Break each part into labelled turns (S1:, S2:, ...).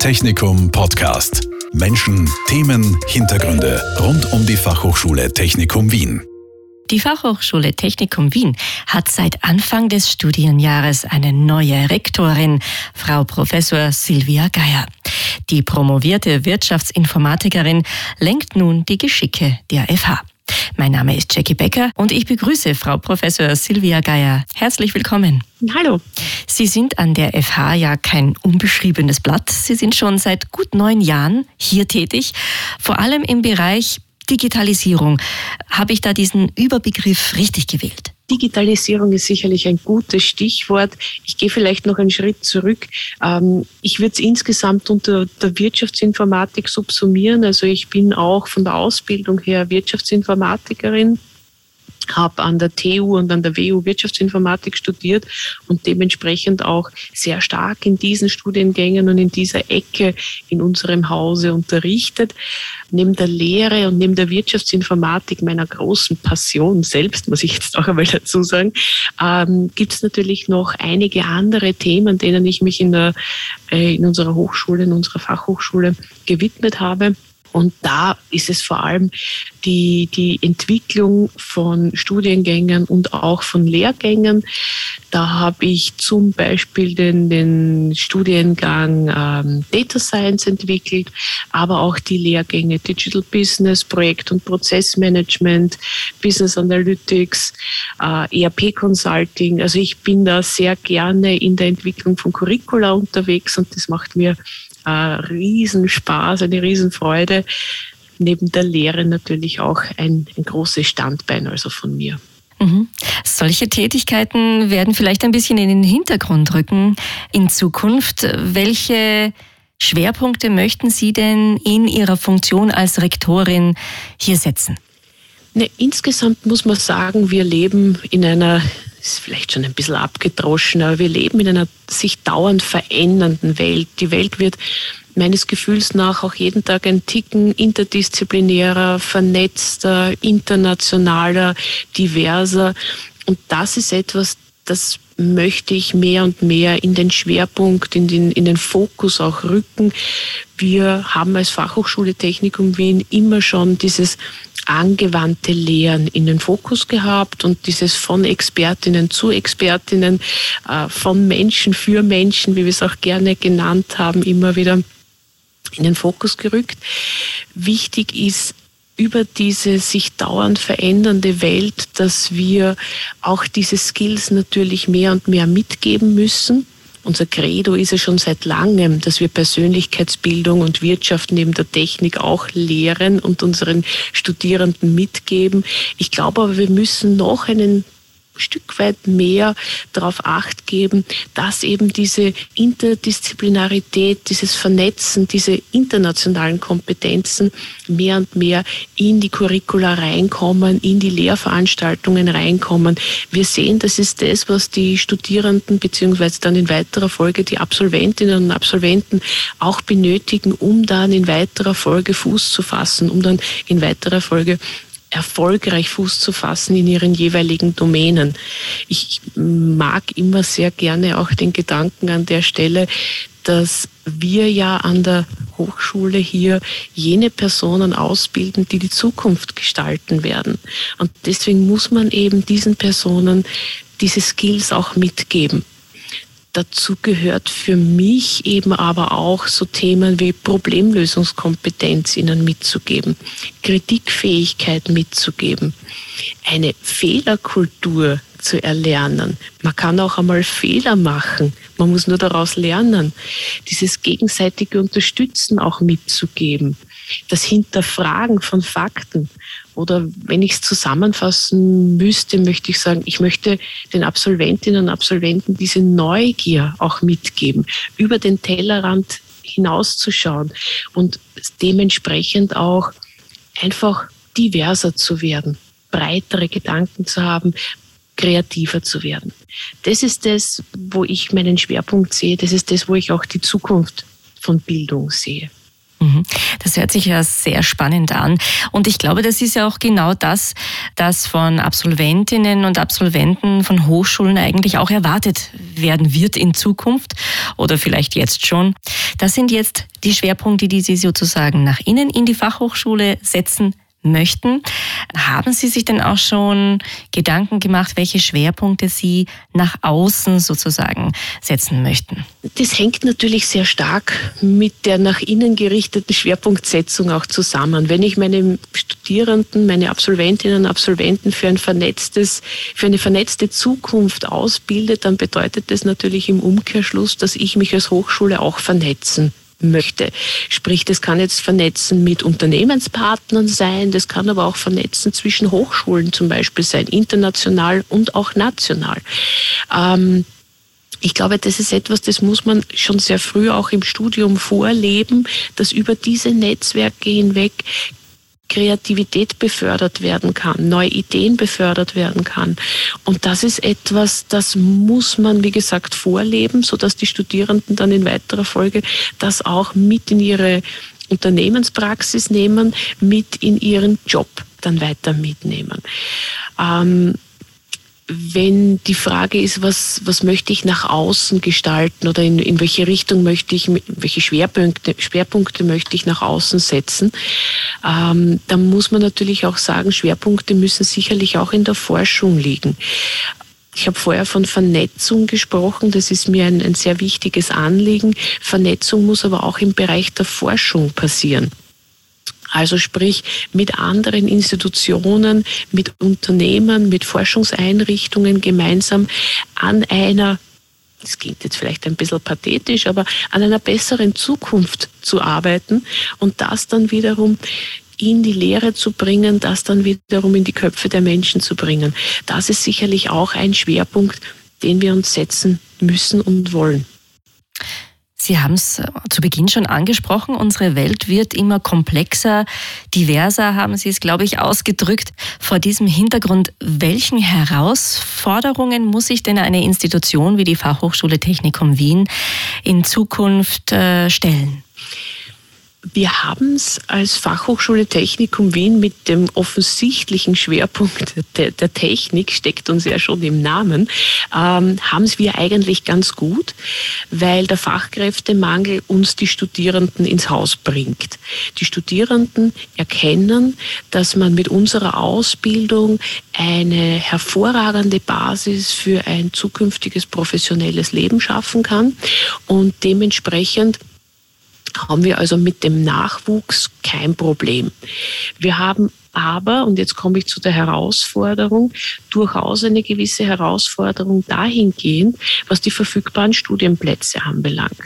S1: Technikum Podcast. Menschen, Themen, Hintergründe rund um die Fachhochschule Technikum Wien.
S2: Die Fachhochschule Technikum Wien hat seit Anfang des Studienjahres eine neue Rektorin, Frau Professor Silvia Geier. Die promovierte Wirtschaftsinformatikerin lenkt nun die Geschicke der FH. Mein Name ist Jackie Becker und ich begrüße Frau Professor Silvia Geier. Herzlich willkommen.
S3: Hallo.
S2: Sie sind an der FH ja kein unbeschriebenes Blatt. Sie sind schon seit gut neun Jahren hier tätig, vor allem im Bereich Digitalisierung. Habe ich da diesen Überbegriff richtig gewählt?
S3: Digitalisierung ist sicherlich ein gutes Stichwort. Ich gehe vielleicht noch einen Schritt zurück. Ähm, ich würde es insgesamt unter der Wirtschaftsinformatik subsumieren. Also ich bin auch von der Ausbildung her Wirtschaftsinformatikerin habe an der TU und an der WU Wirtschaftsinformatik studiert und dementsprechend auch sehr stark in diesen Studiengängen und in dieser Ecke in unserem Hause unterrichtet. Neben der Lehre und neben der Wirtschaftsinformatik, meiner großen Passion selbst, muss ich jetzt auch einmal dazu sagen, ähm, gibt es natürlich noch einige andere Themen, denen ich mich in, der, äh, in unserer Hochschule, in unserer Fachhochschule gewidmet habe. Und da ist es vor allem die, die Entwicklung von Studiengängen und auch von Lehrgängen. Da habe ich zum Beispiel den, den Studiengang ähm, Data Science entwickelt, aber auch die Lehrgänge Digital Business, Projekt- und Prozessmanagement, Business Analytics, äh, ERP Consulting. Also ich bin da sehr gerne in der Entwicklung von Curricula unterwegs und das macht mir äh, Riesenspaß, eine Riesenfreude. Neben der Lehre natürlich auch ein, ein großes Standbein also von mir.
S2: Mhm. Solche Tätigkeiten werden vielleicht ein bisschen in den Hintergrund rücken in Zukunft. Welche Schwerpunkte möchten Sie denn in Ihrer Funktion als Rektorin hier setzen?
S3: Ne, insgesamt muss man sagen, wir leben in einer ist vielleicht schon ein bisschen abgedroschen, aber wir leben in einer sich dauernd verändernden Welt. Die Welt wird meines Gefühls nach auch jeden Tag ein Ticken interdisziplinärer, vernetzter, internationaler, diverser. Und das ist etwas, das möchte ich mehr und mehr in den Schwerpunkt, in den, in den Fokus auch rücken. Wir haben als Fachhochschule Technikum Wien immer schon dieses angewandte Lehren in den Fokus gehabt und dieses von Expertinnen zu Expertinnen, äh, von Menschen für Menschen, wie wir es auch gerne genannt haben, immer wieder in den Fokus gerückt. Wichtig ist über diese sich dauernd verändernde Welt, dass wir auch diese Skills natürlich mehr und mehr mitgeben müssen unser Credo ist es schon seit langem, dass wir Persönlichkeitsbildung und Wirtschaft neben der Technik auch lehren und unseren Studierenden mitgeben. Ich glaube aber, wir müssen noch einen Stück weit mehr darauf acht geben, dass eben diese Interdisziplinarität, dieses Vernetzen, diese internationalen Kompetenzen mehr und mehr in die Curricula reinkommen, in die Lehrveranstaltungen reinkommen. Wir sehen, das ist das, was die Studierenden beziehungsweise dann in weiterer Folge die Absolventinnen und Absolventen auch benötigen, um dann in weiterer Folge Fuß zu fassen, um dann in weiterer Folge erfolgreich Fuß zu fassen in ihren jeweiligen Domänen. Ich mag immer sehr gerne auch den Gedanken an der Stelle, dass wir ja an der Hochschule hier jene Personen ausbilden, die die Zukunft gestalten werden. Und deswegen muss man eben diesen Personen diese Skills auch mitgeben. Dazu gehört für mich eben aber auch so Themen wie Problemlösungskompetenz ihnen mitzugeben, Kritikfähigkeit mitzugeben, eine Fehlerkultur zu erlernen. Man kann auch einmal Fehler machen. Man muss nur daraus lernen. Dieses gegenseitige Unterstützen auch mitzugeben. Das Hinterfragen von Fakten. Oder wenn ich es zusammenfassen müsste, möchte ich sagen, ich möchte den Absolventinnen und Absolventen diese Neugier auch mitgeben, über den Tellerrand hinauszuschauen und dementsprechend auch einfach diverser zu werden, breitere Gedanken zu haben, kreativer zu werden. Das ist das, wo ich meinen Schwerpunkt sehe. Das ist das, wo ich auch die Zukunft von Bildung sehe.
S2: Mhm. Das hört sich ja sehr spannend an. Und ich glaube, das ist ja auch genau das, das von Absolventinnen und Absolventen von Hochschulen eigentlich auch erwartet werden wird in Zukunft oder vielleicht jetzt schon. Das sind jetzt die Schwerpunkte, die Sie sozusagen nach innen in die Fachhochschule setzen möchten. Haben Sie sich denn auch schon Gedanken gemacht, welche Schwerpunkte Sie nach außen sozusagen setzen möchten?
S3: Das hängt natürlich sehr stark mit der nach innen gerichteten Schwerpunktsetzung auch zusammen. Wenn ich meine Studierenden, meine Absolventinnen und Absolventen für ein vernetztes, für eine vernetzte Zukunft ausbilde, dann bedeutet das natürlich im Umkehrschluss, dass ich mich als Hochschule auch vernetzen möchte. Sprich, das kann jetzt vernetzen mit Unternehmenspartnern sein, das kann aber auch vernetzen zwischen Hochschulen zum Beispiel sein, international und auch national. Ähm, ich glaube, das ist etwas, das muss man schon sehr früh auch im Studium vorleben, dass über diese Netzwerke hinweg Kreativität befördert werden kann, neue Ideen befördert werden kann. Und das ist etwas, das muss man, wie gesagt, vorleben, sodass die Studierenden dann in weiterer Folge das auch mit in ihre Unternehmenspraxis nehmen, mit in ihren Job dann weiter mitnehmen. Ähm, wenn die Frage ist, was, was möchte ich nach außen gestalten oder in, in welche Richtung möchte ich, welche Schwerpunkte, Schwerpunkte möchte ich nach außen setzen, ähm, dann muss man natürlich auch sagen, Schwerpunkte müssen sicherlich auch in der Forschung liegen. Ich habe vorher von Vernetzung gesprochen. Das ist mir ein, ein sehr wichtiges Anliegen. Vernetzung muss aber auch im Bereich der Forschung passieren. Also sprich mit anderen Institutionen, mit Unternehmen, mit Forschungseinrichtungen gemeinsam an einer das klingt jetzt vielleicht ein bisschen pathetisch, aber an einer besseren Zukunft zu arbeiten und das dann wiederum in die Lehre zu bringen, das dann wiederum in die Köpfe der Menschen zu bringen. Das ist sicherlich auch ein Schwerpunkt, den wir uns setzen müssen und wollen.
S2: Sie haben es äh, zu Beginn schon angesprochen, unsere Welt wird immer komplexer, diverser, haben Sie es, glaube ich, ausgedrückt. Vor diesem Hintergrund, welchen Herausforderungen muss sich denn eine Institution wie die Fachhochschule Technikum Wien in Zukunft äh, stellen?
S3: Wir haben es als Fachhochschule Technikum Wien mit dem offensichtlichen Schwerpunkt der, Technik, steckt uns ja schon im Namen, ähm, haben es wir eigentlich ganz gut, weil der Fachkräftemangel uns die Studierenden ins Haus bringt. Die Studierenden erkennen, dass man mit unserer Ausbildung eine hervorragende Basis für ein zukünftiges professionelles Leben schaffen kann und dementsprechend haben wir also mit dem Nachwuchs kein Problem. Wir haben aber, und jetzt komme ich zu der Herausforderung, durchaus eine gewisse Herausforderung dahingehend, was die verfügbaren Studienplätze anbelangt.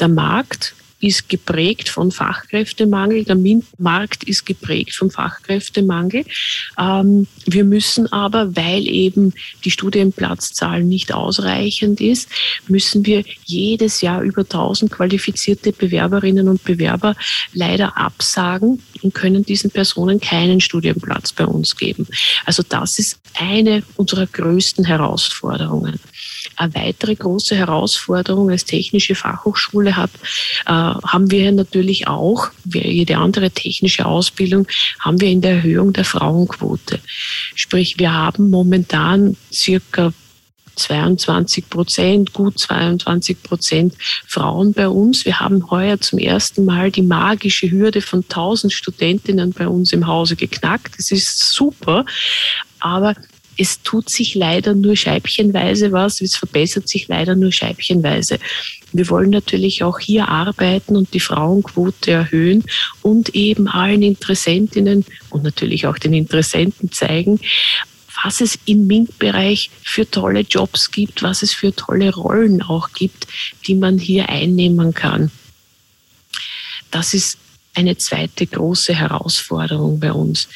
S3: Der Markt ist geprägt von Fachkräftemangel, der MINT-Markt ist geprägt vom Fachkräftemangel. Ähm, wir müssen aber, weil eben die Studienplatzzahl nicht ausreichend ist, müssen wir jedes Jahr über 1000 qualifizierte Bewerberinnen und Bewerber leider absagen und können diesen Personen keinen Studienplatz bei uns geben. Also das ist eine unserer größten Herausforderungen. Eine weitere große Herausforderung als technische Fachhochschule hat, äh, haben wir natürlich auch, wie jede andere technische Ausbildung, haben wir in der Erhöhung der Frauenquote. Sprich, wir haben momentan circa 22 Prozent, gut 22 Prozent Frauen bei uns. Wir haben heuer zum ersten Mal die magische Hürde von 1000 Studentinnen bei uns im Hause geknackt. Das ist super. Aber es tut sich leider nur scheibchenweise was, es verbessert sich leider nur scheibchenweise. Wir wollen natürlich auch hier arbeiten und die Frauenquote erhöhen und eben allen Interessentinnen und natürlich auch den Interessenten zeigen, was es im MINT-Bereich für tolle Jobs gibt, was es für tolle Rollen auch gibt, die man hier einnehmen kann. Das ist eine zweite große Herausforderung bei uns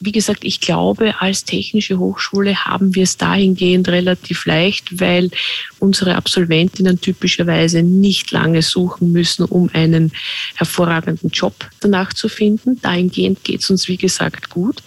S3: wie gesagt, ich glaube, als technische Hochschule haben wir es dahingehend relativ leicht, weil unsere Absolventinnen typischerweise nicht lange suchen müssen, um einen hervorragenden Job danach zu finden. Dahingehend geht es uns, wie gesagt, gut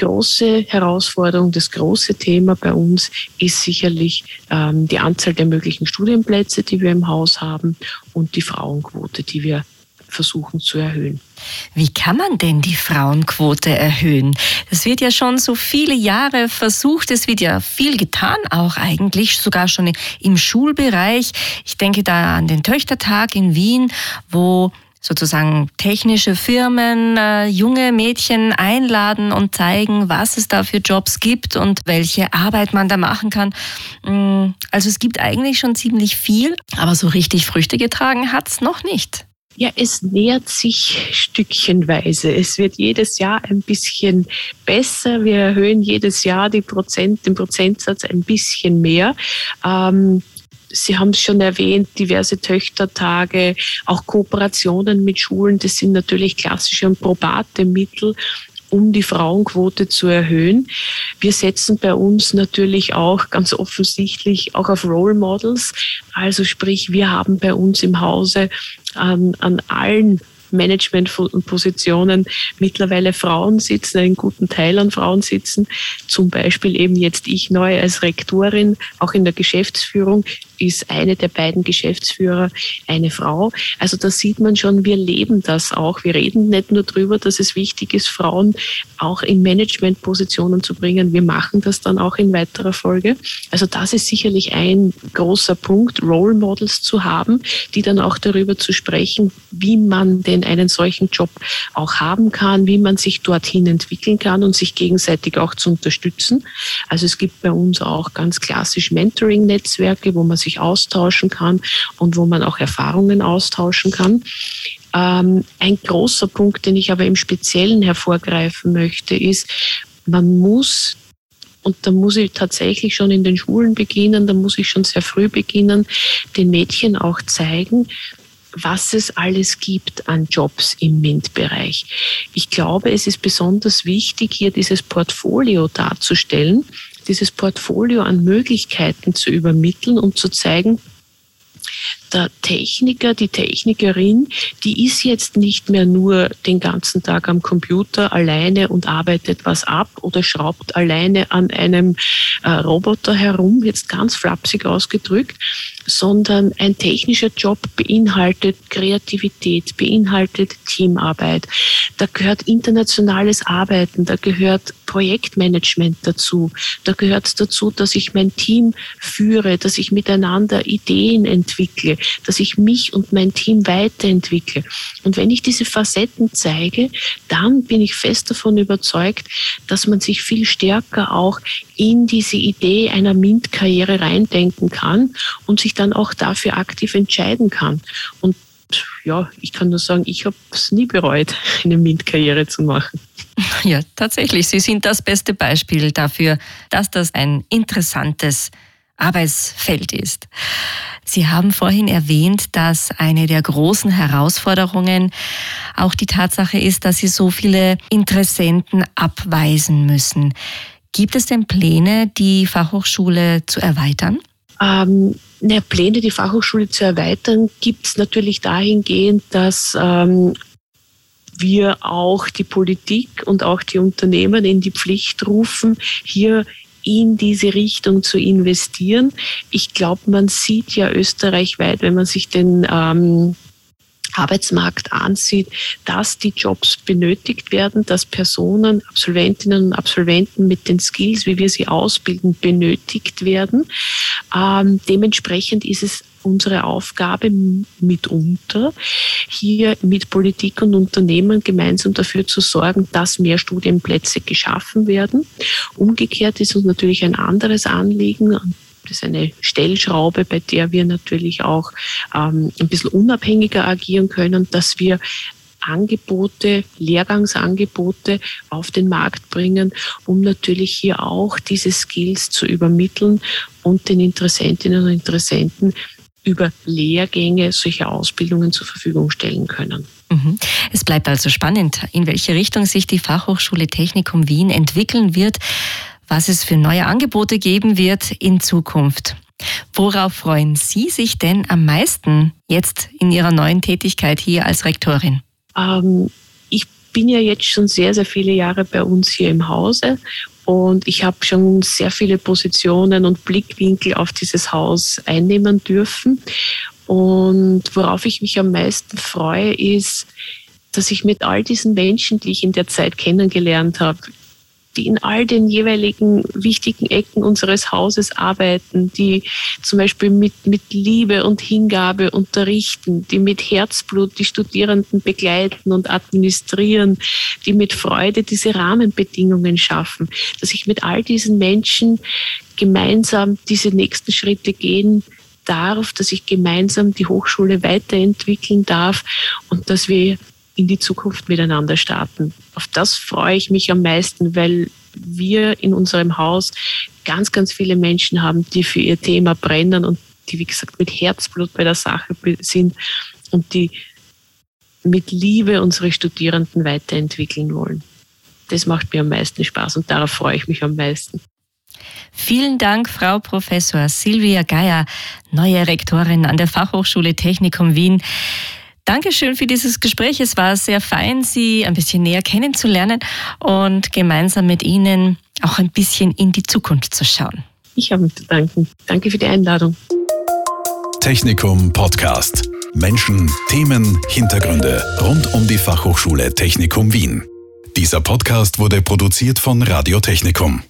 S3: große Herausforderung, das große Thema bei uns ist sicherlich ähm, die Anzahl der möglichen Studienplätze, die wir im Haus haben und die Frauenquote, die wir versuchen zu erhöhen.
S2: Wie kann man denn die Frauenquote erhöhen? Es wird ja schon so viele Jahre versucht, es wird ja viel getan, auch eigentlich sogar schon im Schulbereich. Ich denke da an den Töchtertag in Wien, wo sozusagen technische Firmen äh, junge Mädchen einladen und zeigen, was es da für Jobs gibt und welche Arbeit man da machen kann. Mm, also es gibt eigentlich schon ziemlich viel, aber so richtig Früchte getragen hat es noch nicht.
S3: Ja, es nähert sich stückchenweise. Es wird jedes Jahr ein bisschen besser. Wir erhöhen jedes Jahr die Prozent, den Prozentsatz ein bisschen mehr. Ähm, Sie haben es schon erwähnt, diverse Töchtertage, auch Kooperationen mit Schulen, das sind natürlich klassische und probate Mittel, um die Frauenquote zu erhöhen. Wir setzen bei uns natürlich auch ganz offensichtlich auch auf Role Models. Also sprich, wir haben bei uns im Hause an, an allen Managementpositionen mittlerweile Frauen sitzen, einen guten Teil an Frauen sitzen. Zum Beispiel eben jetzt ich neu als Rektorin, auch in der Geschäftsführung ist eine der beiden Geschäftsführer eine Frau. Also da sieht man schon, wir leben das auch. Wir reden nicht nur darüber, dass es wichtig ist, Frauen auch in Managementpositionen zu bringen. Wir machen das dann auch in weiterer Folge. Also das ist sicherlich ein großer Punkt, Role Models zu haben, die dann auch darüber zu sprechen, wie man denn einen solchen Job auch haben kann, wie man sich dorthin entwickeln kann und sich gegenseitig auch zu unterstützen. Also es gibt bei uns auch ganz klassisch Mentoring-Netzwerke, wo man sich sich austauschen kann und wo man auch Erfahrungen austauschen kann. Ähm, ein großer Punkt, den ich aber im Speziellen hervorgreifen möchte, ist, man muss und da muss ich tatsächlich schon in den Schulen beginnen, da muss ich schon sehr früh beginnen, den Mädchen auch zeigen, was es alles gibt an Jobs im MINT-Bereich. Ich glaube, es ist besonders wichtig, hier dieses Portfolio darzustellen, dieses Portfolio an Möglichkeiten zu übermitteln und zu zeigen, der Techniker, die Technikerin, die ist jetzt nicht mehr nur den ganzen Tag am Computer alleine und arbeitet was ab oder schraubt alleine an einem äh, Roboter herum, jetzt ganz flapsig ausgedrückt, sondern ein technischer Job beinhaltet Kreativität, beinhaltet Teamarbeit. Da gehört internationales Arbeiten, da gehört Projektmanagement dazu. Da gehört dazu, dass ich mein Team führe, dass ich miteinander Ideen entwickle, dass ich mich und mein Team weiterentwickle. Und wenn ich diese Facetten zeige, dann bin ich fest davon überzeugt, dass man sich viel stärker auch in diese Idee einer MINT-Karriere reindenken kann und sich dann auch dafür aktiv entscheiden kann. Und ja, ich kann nur sagen, ich habe es nie bereut, eine MINT-Karriere zu machen.
S2: Ja, tatsächlich. Sie sind das beste Beispiel dafür, dass das ein interessantes Arbeitsfeld ist. Sie haben vorhin erwähnt, dass eine der großen Herausforderungen auch die Tatsache ist, dass Sie so viele Interessenten abweisen müssen. Gibt es denn Pläne, die Fachhochschule zu erweitern?
S3: Ähm, ne, Pläne, die Fachhochschule zu erweitern, gibt es natürlich dahingehend, dass ähm, wir auch die Politik und auch die Unternehmen in die Pflicht rufen, hier in diese Richtung zu investieren. Ich glaube, man sieht ja österreichweit, wenn man sich den ähm, Arbeitsmarkt ansieht, dass die Jobs benötigt werden, dass Personen, Absolventinnen und Absolventen mit den Skills, wie wir sie ausbilden, benötigt werden. Ähm, dementsprechend ist es unsere Aufgabe mitunter, hier mit Politik und Unternehmen gemeinsam dafür zu sorgen, dass mehr Studienplätze geschaffen werden. Umgekehrt ist uns natürlich ein anderes Anliegen, das ist eine Stellschraube, bei der wir natürlich auch ähm, ein bisschen unabhängiger agieren können, dass wir Angebote, Lehrgangsangebote auf den Markt bringen, um natürlich hier auch diese Skills zu übermitteln und den Interessentinnen und Interessenten über Lehrgänge solche Ausbildungen zur Verfügung stellen können.
S2: Mhm. Es bleibt also spannend, in welche Richtung sich die Fachhochschule Technikum Wien entwickeln wird, was es für neue Angebote geben wird in Zukunft. Worauf freuen Sie sich denn am meisten jetzt in Ihrer neuen Tätigkeit hier als Rektorin?
S3: Ähm, ich bin ja jetzt schon sehr, sehr viele Jahre bei uns hier im Hause und ich habe schon sehr viele Positionen und Blickwinkel auf dieses Haus einnehmen dürfen. Und worauf ich mich am meisten freue, ist, dass ich mit all diesen Menschen, die ich in der Zeit kennengelernt habe, die in all den jeweiligen wichtigen Ecken unseres Hauses arbeiten, die zum Beispiel mit, mit Liebe und Hingabe unterrichten, die mit Herzblut die Studierenden begleiten und administrieren, die mit Freude diese Rahmenbedingungen schaffen, dass ich mit all diesen Menschen gemeinsam diese nächsten Schritte gehen darf, dass ich gemeinsam die Hochschule weiterentwickeln darf und dass wir in die Zukunft miteinander starten. Auf das freue ich mich am meisten, weil wir in unserem Haus ganz, ganz viele Menschen haben, die für ihr Thema brennen und die, wie gesagt, mit Herzblut bei der Sache sind und die mit Liebe unsere Studierenden weiterentwickeln wollen. Das macht mir am meisten Spaß und darauf freue ich mich am meisten.
S2: Vielen Dank, Frau Professor Silvia Geier, neue Rektorin an der Fachhochschule Technikum Wien. Dankeschön für dieses Gespräch. Es war sehr fein, Sie ein bisschen näher kennenzulernen und gemeinsam mit Ihnen auch ein bisschen in die Zukunft zu schauen.
S3: Ich habe zu danken. Danke für die Einladung.
S1: Technikum Podcast. Menschen, Themen, Hintergründe rund um die Fachhochschule Technikum Wien. Dieser Podcast wurde produziert von Radio Technikum.